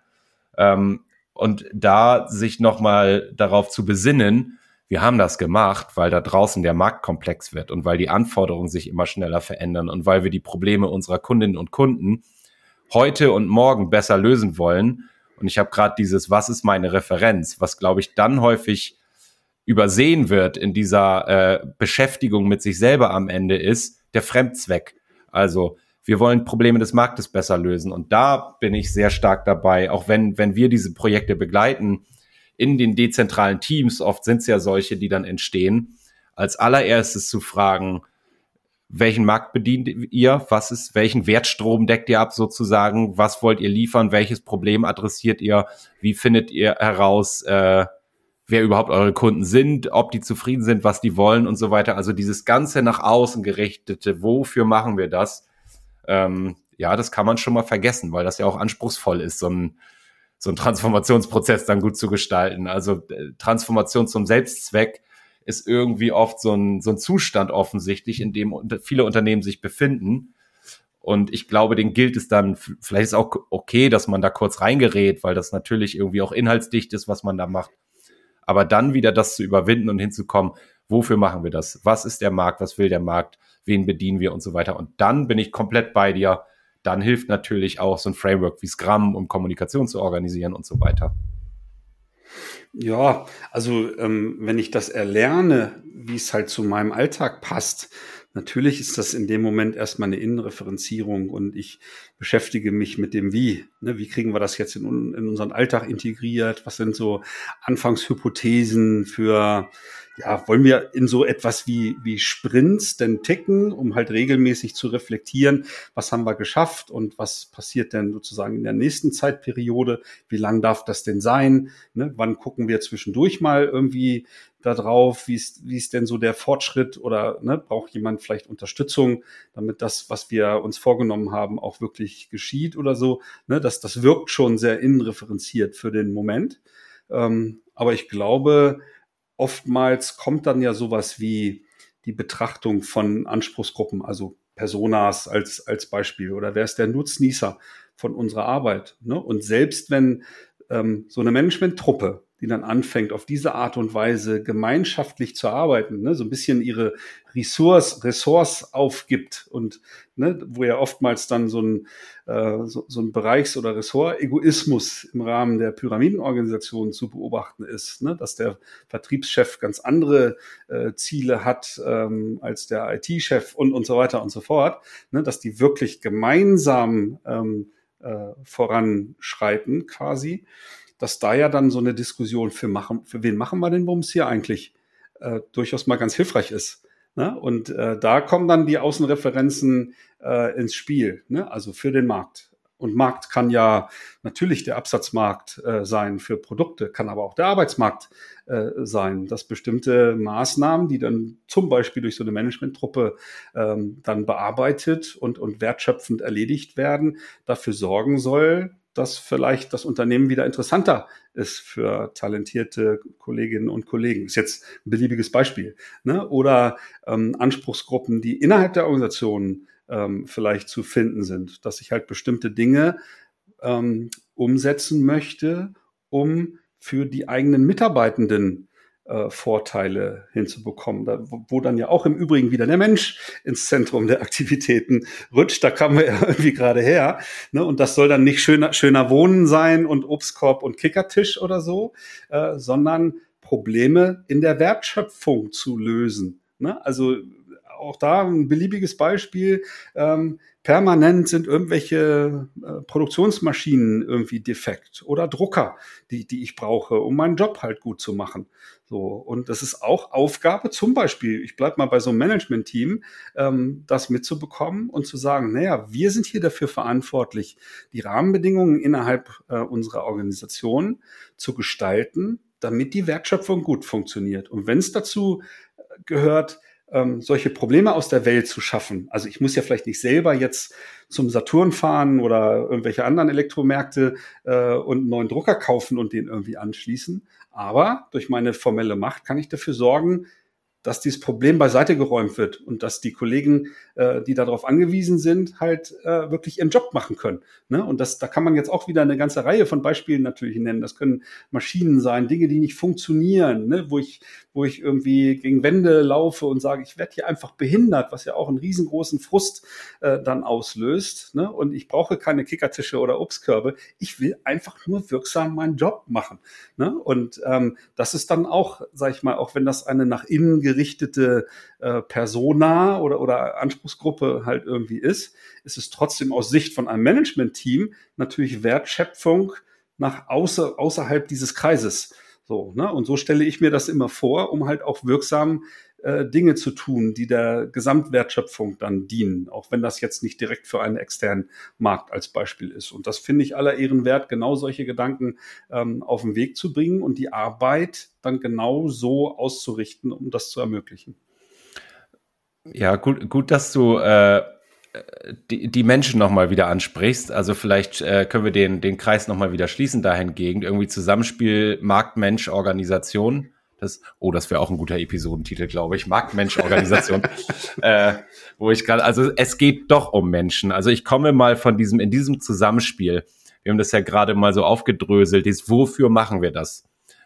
Ähm, und da sich nochmal darauf zu besinnen, wir haben das gemacht, weil da draußen der Markt komplex wird und weil die Anforderungen sich immer schneller verändern und weil wir die Probleme unserer Kundinnen und Kunden heute und morgen besser lösen wollen. Und ich habe gerade dieses, was ist meine Referenz, was glaube ich dann häufig übersehen wird in dieser äh, Beschäftigung mit sich selber am Ende ist, der Fremdzweck. Also wir wollen Probleme des Marktes besser lösen. Und da bin ich sehr stark dabei, auch wenn, wenn wir diese Projekte begleiten, in den dezentralen Teams, oft sind es ja solche, die dann entstehen, als allererstes zu fragen, welchen Markt bedient ihr? Was ist, welchen Wertstrom deckt ihr ab sozusagen? Was wollt ihr liefern? Welches Problem adressiert ihr? Wie findet ihr heraus, äh, wer überhaupt eure Kunden sind, ob die zufrieden sind, was die wollen und so weiter? Also dieses ganze nach außen gerichtete, wofür machen wir das? ähm, ja, das kann man schon mal vergessen, weil das ja auch anspruchsvoll ist, so ein, so ein Transformationsprozess dann gut zu gestalten. Also äh, Transformation zum Selbstzweck ist irgendwie oft so ein, so ein Zustand offensichtlich, in dem viele Unternehmen sich befinden. Und ich glaube, den gilt es dann, vielleicht ist auch okay, dass man da kurz reingerät, weil das natürlich irgendwie auch inhaltsdicht ist, was man da macht. Aber dann wieder das zu überwinden und hinzukommen, wofür machen wir das? Was ist der Markt? Was will der Markt? wen bedienen wir und so weiter. Und dann bin ich komplett bei dir. Dann hilft natürlich auch so ein Framework wie Scrum, um Kommunikation zu organisieren und so weiter. Ja, also ähm, wenn ich das erlerne, wie es halt zu meinem Alltag passt, natürlich ist das in dem Moment erstmal eine Innenreferenzierung und ich beschäftige mich mit dem Wie. Ne, wie kriegen wir das jetzt in, in unseren Alltag integriert? Was sind so Anfangshypothesen für ja, wollen wir in so etwas wie, wie Sprints denn ticken, um halt regelmäßig zu reflektieren, was haben wir geschafft und was passiert denn sozusagen in der nächsten Zeitperiode? Wie lang darf das denn sein? Ne? Wann gucken wir zwischendurch mal irgendwie da drauf? Wie ist, wie ist denn so der Fortschritt oder ne, braucht jemand vielleicht Unterstützung, damit das, was wir uns vorgenommen haben, auch wirklich geschieht oder so? Ne? Das, das wirkt schon sehr innenreferenziert für den Moment. Ähm, aber ich glaube, oftmals kommt dann ja sowas wie die Betrachtung von Anspruchsgruppen, also Personas als, als Beispiel oder wer ist der Nutznießer von unserer Arbeit. Ne? Und selbst wenn ähm, so eine Managementtruppe die dann anfängt, auf diese Art und Weise gemeinschaftlich zu arbeiten, ne, so ein bisschen ihre Ressource, Ressource aufgibt und ne, wo ja oftmals dann so ein, äh, so, so ein Bereichs- oder Ressort-Egoismus im Rahmen der Pyramidenorganisation zu beobachten ist, ne, dass der Vertriebschef ganz andere äh, Ziele hat ähm, als der IT-Chef und, und so weiter und so fort, ne, dass die wirklich gemeinsam ähm, äh, voranschreiten quasi dass da ja dann so eine Diskussion für machen, für wen machen wir den Bums hier eigentlich, äh, durchaus mal ganz hilfreich ist. Ne? Und äh, da kommen dann die Außenreferenzen äh, ins Spiel, ne? also für den Markt. Und Markt kann ja natürlich der Absatzmarkt äh, sein für Produkte, kann aber auch der Arbeitsmarkt äh, sein, dass bestimmte Maßnahmen, die dann zum Beispiel durch so eine Managementtruppe ähm, dann bearbeitet und, und wertschöpfend erledigt werden, dafür sorgen soll, dass vielleicht das Unternehmen wieder interessanter ist für talentierte Kolleginnen und Kollegen. Ist jetzt ein beliebiges Beispiel. Ne? Oder ähm, Anspruchsgruppen, die innerhalb der Organisation ähm, vielleicht zu finden sind, dass ich halt bestimmte Dinge ähm, umsetzen möchte, um für die eigenen Mitarbeitenden äh, Vorteile hinzubekommen, da, wo, wo, dann ja auch im Übrigen wieder der Mensch ins Zentrum der Aktivitäten rutscht. Da kamen wir ja irgendwie gerade her. Ne? Und das soll dann nicht schöner, schöner Wohnen sein und Obstkorb und Kickertisch oder so, äh, sondern Probleme in der Wertschöpfung zu lösen. Ne? Also auch da ein beliebiges Beispiel. Ähm, permanent sind irgendwelche äh, Produktionsmaschinen irgendwie defekt oder Drucker, die, die ich brauche, um meinen Job halt gut zu machen. So, und das ist auch Aufgabe, zum Beispiel, ich bleib mal bei so einem Management-Team, ähm, das mitzubekommen und zu sagen, naja, wir sind hier dafür verantwortlich, die Rahmenbedingungen innerhalb äh, unserer Organisation zu gestalten, damit die Wertschöpfung gut funktioniert. Und wenn es dazu äh, gehört, ähm, solche Probleme aus der Welt zu schaffen. Also ich muss ja vielleicht nicht selber jetzt zum Saturn fahren oder irgendwelche anderen Elektromärkte äh, und einen neuen Drucker kaufen und den irgendwie anschließen. Aber durch meine formelle Macht kann ich dafür sorgen, dass dieses Problem beiseite geräumt wird und dass die Kollegen, äh, die darauf angewiesen sind, halt äh, wirklich ihren Job machen können. Ne? Und das, da kann man jetzt auch wieder eine ganze Reihe von Beispielen natürlich nennen. Das können Maschinen sein, Dinge, die nicht funktionieren, ne? wo ich, wo ich irgendwie gegen Wände laufe und sage, ich werde hier einfach behindert, was ja auch einen riesengroßen Frust äh, dann auslöst. Ne? Und ich brauche keine Kickertische oder Obstkörbe. Ich will einfach nur wirksam meinen Job machen. Ne? Und ähm, das ist dann auch, sag ich mal, auch wenn das eine nach innen gerichtete äh, Persona oder, oder Anspruchsgruppe halt irgendwie ist, ist es trotzdem aus Sicht von einem Management-Team natürlich Wertschöpfung nach außer, außerhalb dieses Kreises. So, ne? Und so stelle ich mir das immer vor, um halt auch wirksam äh, Dinge zu tun, die der Gesamtwertschöpfung dann dienen, auch wenn das jetzt nicht direkt für einen externen Markt als Beispiel ist. Und das finde ich aller Ehren wert, genau solche Gedanken ähm, auf den Weg zu bringen und die Arbeit dann genau so auszurichten, um das zu ermöglichen. Ja, gut, gut, dass du äh, die, die Menschen nochmal wieder ansprichst. Also vielleicht äh, können wir den, den Kreis nochmal wieder schließen dahingegen. Irgendwie Zusammenspiel Markt, Mensch, Organisation. Das, oh, das wäre auch ein guter Episodentitel, glaube ich. Markt-Mensch-Organisation. äh, wo ich gerade, also es geht doch um Menschen. Also ich komme mal von diesem, in diesem Zusammenspiel. Wir haben das ja gerade mal so aufgedröselt. Ist, wofür machen wir das?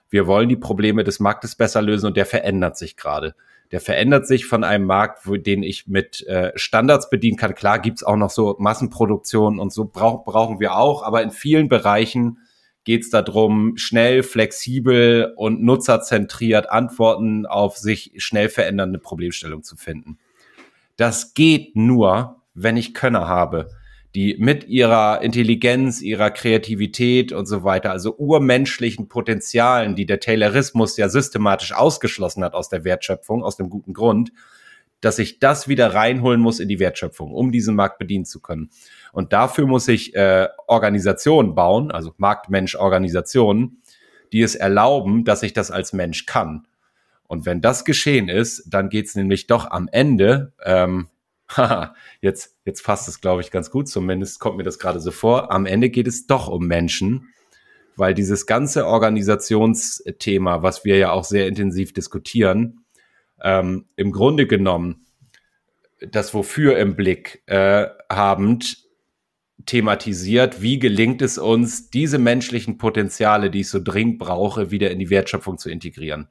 Wir wollen die Probleme des Marktes besser lösen und der verändert sich gerade. Der verändert sich von einem Markt, wo, den ich mit äh, Standards bedienen kann. Klar gibt's auch noch so Massenproduktion und so brauch, brauchen wir auch, aber in vielen Bereichen geht es darum, schnell, flexibel und nutzerzentriert Antworten auf sich schnell verändernde Problemstellungen zu finden. Das geht nur, wenn ich Könner habe, die mit ihrer Intelligenz, ihrer Kreativität und so weiter, also urmenschlichen Potenzialen, die der Taylorismus ja systematisch ausgeschlossen hat aus der Wertschöpfung, aus dem guten Grund, dass ich das wieder reinholen muss in die Wertschöpfung, um diesen Markt bedienen zu können. Und dafür muss ich äh, Organisationen bauen, also Marktmensch-Organisationen, die es erlauben, dass ich das als Mensch kann. Und wenn das geschehen ist, dann geht's nämlich doch am Ende, ähm, haha, jetzt, jetzt fasst es, glaube ich, ganz gut, zumindest kommt mir das gerade so vor, am Ende geht es doch um Menschen, weil dieses ganze Organisationsthema, was wir ja auch sehr intensiv diskutieren, ähm, im Grunde genommen das Wofür im Blick äh, habend thematisiert, wie gelingt es uns, diese menschlichen Potenziale, die ich so dringend brauche, wieder in die Wertschöpfung zu integrieren.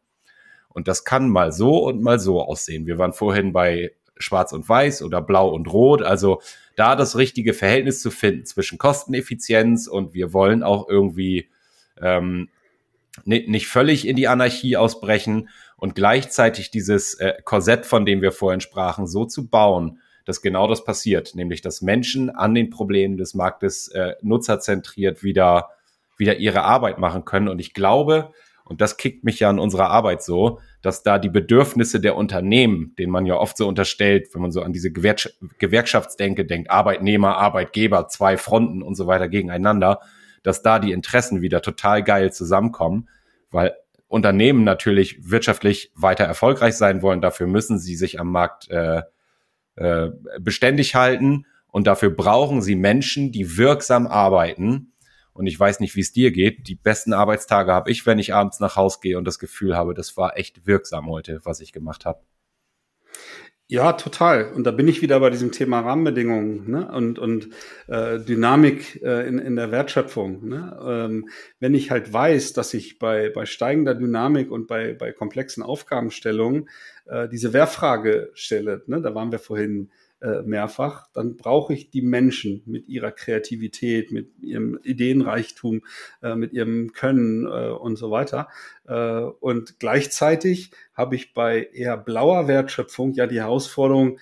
Und das kann mal so und mal so aussehen. Wir waren vorhin bei Schwarz und Weiß oder Blau und Rot. Also da das richtige Verhältnis zu finden zwischen Kosteneffizienz und wir wollen auch irgendwie ähm, nicht völlig in die Anarchie ausbrechen und gleichzeitig dieses äh, Korsett, von dem wir vorhin sprachen, so zu bauen, dass genau das passiert, nämlich dass Menschen an den Problemen des Marktes äh, nutzerzentriert wieder, wieder ihre Arbeit machen können. Und ich glaube, und das kickt mich ja an unserer Arbeit so, dass da die Bedürfnisse der Unternehmen, denen man ja oft so unterstellt, wenn man so an diese Gewerks Gewerkschaftsdenke denkt, Arbeitnehmer, Arbeitgeber, zwei Fronten und so weiter gegeneinander, dass da die Interessen wieder total geil zusammenkommen, weil Unternehmen natürlich wirtschaftlich weiter erfolgreich sein wollen. Dafür müssen sie sich am Markt äh, äh, beständig halten und dafür brauchen sie Menschen, die wirksam arbeiten. Und ich weiß nicht, wie es dir geht. Die besten Arbeitstage habe ich, wenn ich abends nach Haus gehe und das Gefühl habe, das war echt wirksam heute, was ich gemacht habe. Ja, total. Und da bin ich wieder bei diesem Thema Rahmenbedingungen ne? und, und äh, Dynamik äh, in, in der Wertschöpfung. Ne? Ähm, wenn ich halt weiß, dass ich bei, bei steigender Dynamik und bei, bei komplexen Aufgabenstellungen äh, diese Wehrfrage stelle, ne? da waren wir vorhin äh, mehrfach, dann brauche ich die Menschen mit ihrer Kreativität, mit ihrem Ideenreichtum, äh, mit ihrem Können äh, und so weiter. Und gleichzeitig habe ich bei eher blauer Wertschöpfung ja die Herausforderung,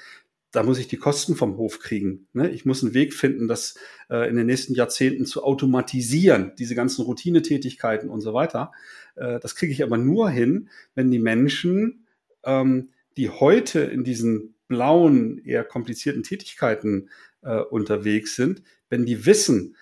da muss ich die Kosten vom Hof kriegen. Ne? Ich muss einen Weg finden, das in den nächsten Jahrzehnten zu automatisieren, diese ganzen Routinetätigkeiten und so weiter. Das kriege ich aber nur hin, wenn die Menschen, ähm, die heute in diesen blauen, eher komplizierten Tätigkeiten äh, unterwegs sind, wenn die wissen,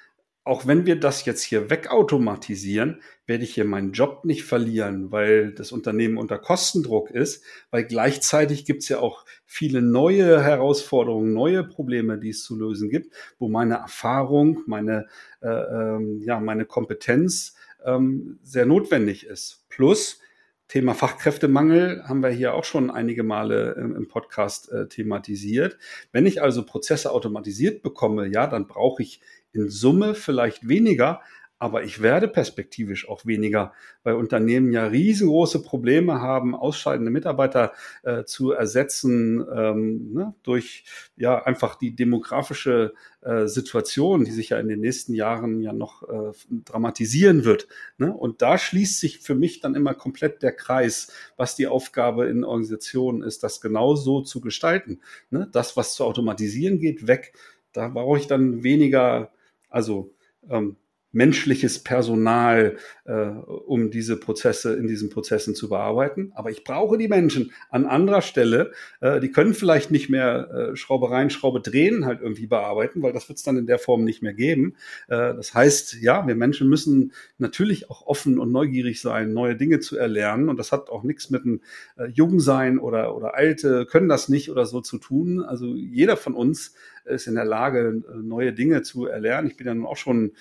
auch wenn wir das jetzt hier wegautomatisieren, werde ich hier meinen Job nicht verlieren, weil das Unternehmen unter Kostendruck ist, weil gleichzeitig gibt es ja auch viele neue Herausforderungen, neue Probleme, die es zu lösen gibt, wo meine Erfahrung, meine, äh, ähm, ja, meine Kompetenz ähm, sehr notwendig ist. Plus, Thema Fachkräftemangel haben wir hier auch schon einige Male im, Podcast äh, thematisiert. Wenn ich also Prozesse automatisiert bekomme, ja, dann brauche ich in Summe vielleicht weniger, aber ich werde perspektivisch auch weniger, weil Unternehmen ja riesengroße Probleme haben, ausscheidende Mitarbeiter äh, zu ersetzen ähm, ne, durch ja einfach die demografische äh, Situation, die sich ja in den nächsten Jahren ja noch äh, dramatisieren wird. Ne? Und da schließt sich für mich dann immer komplett der Kreis, was die Aufgabe in Organisationen ist, das genau so zu gestalten. Ne? Das, was zu automatisieren geht, weg. Da brauche ich dann weniger, also ähm, menschliches Personal, äh, um diese Prozesse in diesen Prozessen zu bearbeiten. Aber ich brauche die Menschen an anderer Stelle. Äh, die können vielleicht nicht mehr äh, Schraubereien, Schraube drehen halt irgendwie bearbeiten, weil das wird es dann in der Form nicht mehr geben. Äh, das heißt, ja, wir Menschen müssen natürlich auch offen und neugierig sein, neue Dinge zu erlernen. Und das hat auch nichts mit einem äh, Jungsein oder, oder Alte können das nicht oder so zu tun. Also jeder von uns ist in der Lage, neue Dinge zu erlernen. Ich bin ja nun auch schon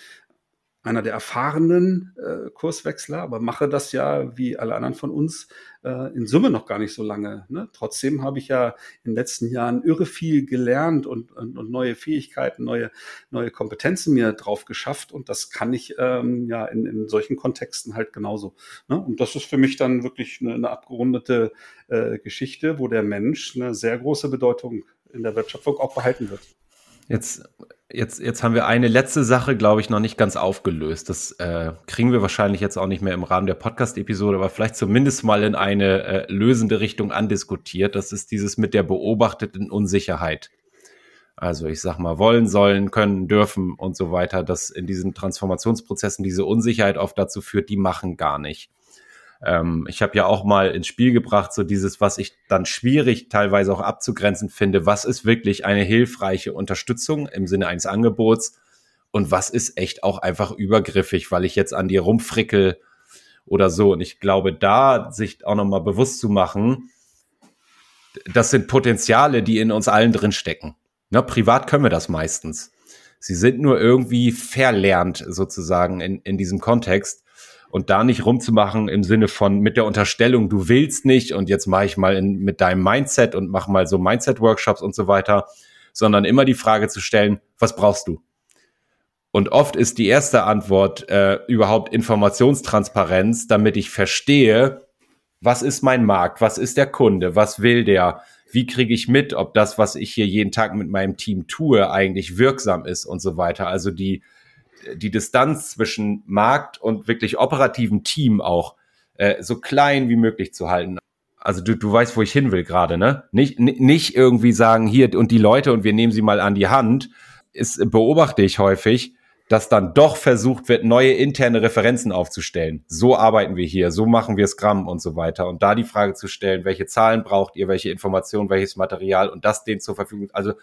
einer der erfahrenen äh, Kurswechsler, aber mache das ja wie alle anderen von uns äh, in Summe noch gar nicht so lange. Ne? Trotzdem habe ich ja in den letzten Jahren irre viel gelernt und, und, und neue Fähigkeiten, neue, neue Kompetenzen mir drauf geschafft und das kann ich ähm, ja in, in solchen Kontexten halt genauso. Ne? Und das ist für mich dann wirklich eine, eine abgerundete äh, Geschichte, wo der Mensch eine sehr große Bedeutung in der Wertschöpfung auch behalten wird. Jetzt, jetzt, jetzt haben wir eine letzte Sache, glaube ich, noch nicht ganz aufgelöst. Das äh, kriegen wir wahrscheinlich jetzt auch nicht mehr im Rahmen der Podcast-Episode, aber vielleicht zumindest mal in eine äh, lösende Richtung andiskutiert. Das ist dieses mit der beobachteten Unsicherheit. Also ich sag mal, wollen, sollen, können, dürfen und so weiter, dass in diesen Transformationsprozessen diese Unsicherheit oft dazu führt, die machen gar nicht. Ähm, ich habe ja auch mal ins Spiel gebracht, so dieses, was ich dann schwierig teilweise auch abzugrenzen finde, was ist wirklich eine hilfreiche Unterstützung im Sinne eines Angebots und was ist echt auch einfach übergriffig, weil ich jetzt an dir rumfrickel oder so. Und ich glaube, da sich auch nochmal bewusst zu machen, das sind Potenziale, die in uns allen drin stecken. Ne, privat können wir das meistens. Sie sind nur irgendwie verlernt sozusagen in, in diesem Kontext. Und da nicht rumzumachen im Sinne von mit der Unterstellung, du willst nicht und jetzt mache ich mal in, mit deinem Mindset und mache mal so Mindset-Workshops und so weiter, sondern immer die Frage zu stellen, was brauchst du? Und oft ist die erste Antwort äh, überhaupt Informationstransparenz, damit ich verstehe, was ist mein Markt, was ist der Kunde, was will der, wie kriege ich mit, ob das, was ich hier jeden Tag mit meinem Team tue, eigentlich wirksam ist und so weiter. Also die, die Distanz zwischen Markt und wirklich operativen Team auch äh, so klein wie möglich zu halten. Also du, du weißt, wo ich hin will gerade, ne? Nicht, nicht irgendwie sagen, hier und die Leute und wir nehmen sie mal an die Hand. Ist, beobachte ich häufig, dass dann doch versucht wird, neue interne Referenzen aufzustellen. So arbeiten wir hier, so machen wir Scrum und so weiter. Und da die Frage zu stellen, welche Zahlen braucht ihr, welche Informationen, welches Material und das denen zur Verfügung, also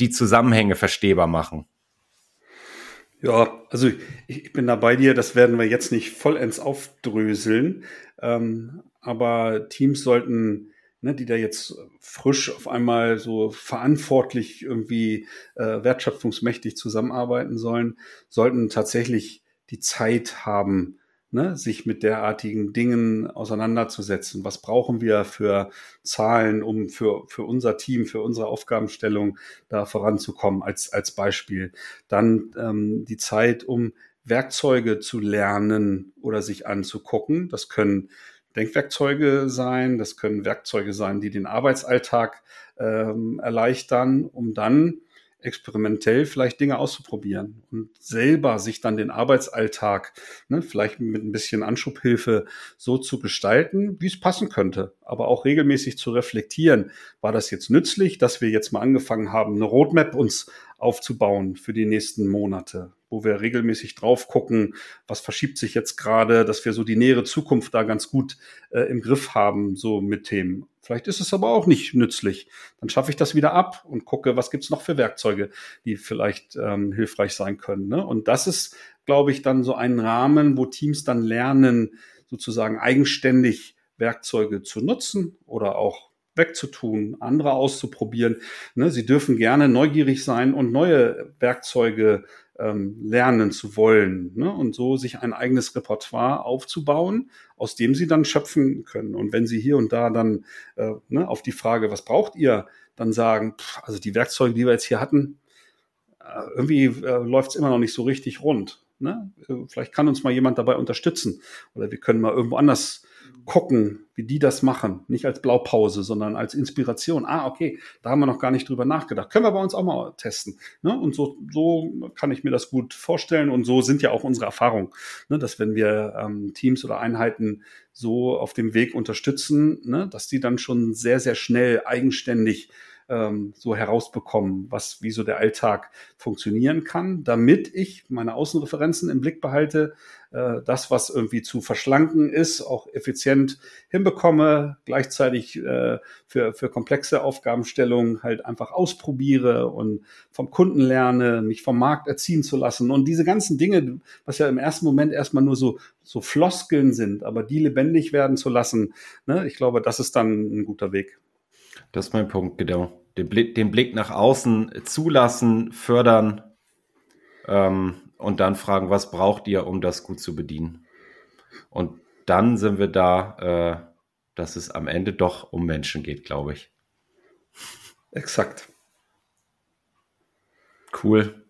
die Zusammenhänge verstehbar machen. Ja, also ich, ich bin da bei dir, das werden wir jetzt nicht vollends aufdröseln, ähm, aber Teams sollten ne, die da jetzt frisch auf einmal so verantwortlich irgendwie äh, wertschöpfungsmächtig zusammenarbeiten sollen, sollten tatsächlich die Zeit haben, ne, sich mit derartigen Dingen auseinanderzusetzen. Was brauchen wir für Zahlen, um für, für unser Team, für unsere Aufgabenstellung da voranzukommen, als, als Beispiel. Dann ähm, die Zeit, um Werkzeuge zu lernen oder sich anzugucken. Das können Denkwerkzeuge sein, das können Werkzeuge sein, die den Arbeitsalltag ähm, erleichtern, um dann experimentell vielleicht Dinge auszuprobieren und selber sich dann den Arbeitsalltag, ne, vielleicht mit ein bisschen Anschubhilfe so zu gestalten, wie es passen könnte, aber auch regelmäßig zu reflektieren. War das jetzt nützlich, dass wir jetzt mal angefangen haben, eine Roadmap uns aufzubauen für die nächsten Monate? Wo wir regelmäßig drauf gucken, was verschiebt sich jetzt gerade, dass wir so die nähere Zukunft da ganz gut äh, im Griff haben, so mit Themen. Vielleicht ist es aber auch nicht nützlich. Dann schaffe ich das wieder ab und gucke, was gibt's noch für Werkzeuge, die vielleicht ähm, hilfreich sein können. Ne? Und das ist, glaube ich, dann so ein Rahmen, wo Teams dann lernen, sozusagen eigenständig Werkzeuge zu nutzen oder auch wegzutun, andere auszuprobieren. Ne, sie dürfen gerne neugierig sein und neue Werkzeuge ähm, lernen zu wollen ne? und so sich ein eigenes Repertoire aufzubauen, aus dem sie dann schöpfen können. Und wenn sie hier und da dann äh, ne, auf die Frage, was braucht ihr, dann sagen, pff, also die Werkzeuge, die wir jetzt hier hatten, irgendwie äh, läuft es immer noch nicht so richtig rund. Ne? Äh, vielleicht kann uns mal jemand dabei unterstützen oder wir können mal irgendwo anders gucken, wie die das machen. Nicht als Blaupause, sondern als Inspiration. Ah, okay, da haben wir noch gar nicht drüber nachgedacht. Können wir bei uns auch mal testen. Ne? Und so, so kann ich mir das gut vorstellen. Und so sind ja auch unsere Erfahrungen, ne? dass wenn wir ähm, Teams oder Einheiten so auf dem Weg unterstützen, ne? dass die dann schon sehr, sehr schnell eigenständig ähm, so herausbekommen, was, wie so der Alltag funktionieren kann, damit ich meine Außenreferenzen im Blick behalte, äh, das, was irgendwie zu verschlanken ist, auch effizient hinbekomme, gleichzeitig äh, für, für komplexe Aufgabenstellungen halt einfach ausprobiere und vom Kunden lerne, mich vom Markt erziehen zu lassen und diese ganzen Dinge, was ja im ersten Moment erstmal nur so, so Floskeln sind, aber die lebendig werden zu lassen, ne, ich glaube, das ist dann ein guter Weg. Das ist mein Punkt, genau den Blick, den Blick nach außen zulassen, fördern ähm, und dann fragen, was braucht ihr, um das gut zu bedienen? Und dann sind wir da, äh, dass es am Ende doch um Menschen geht, glaube ich. Exakt. Cool.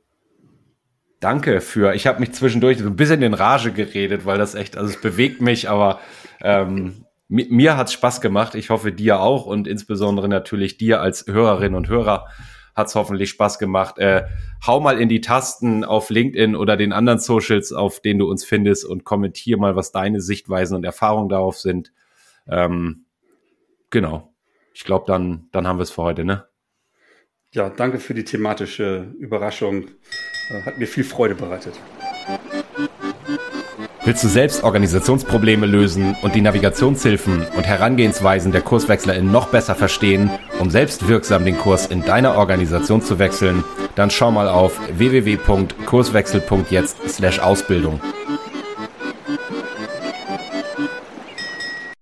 Danke für. Ich habe mich zwischendurch so ein bisschen in Rage geredet, weil das echt, also es bewegt mich, aber ähm, mir, mir hat's Spaß gemacht. Ich hoffe dir auch und insbesondere natürlich dir als Hörerin und Hörer hat's hoffentlich Spaß gemacht. Äh, hau mal in die Tasten auf LinkedIn oder den anderen Socials, auf denen du uns findest und kommentier mal, was deine Sichtweisen und Erfahrungen darauf sind. Ähm, genau. Ich glaube, dann, dann haben wir es für heute, ne? Ja, danke für die thematische Überraschung. Äh, hat mir viel Freude bereitet. Willst du selbst Organisationsprobleme lösen und die Navigationshilfen und Herangehensweisen der KurswechslerInnen noch besser verstehen, um selbst wirksam den Kurs in deiner Organisation zu wechseln? Dann schau mal auf www.kurswechsel.jetzt/ausbildung.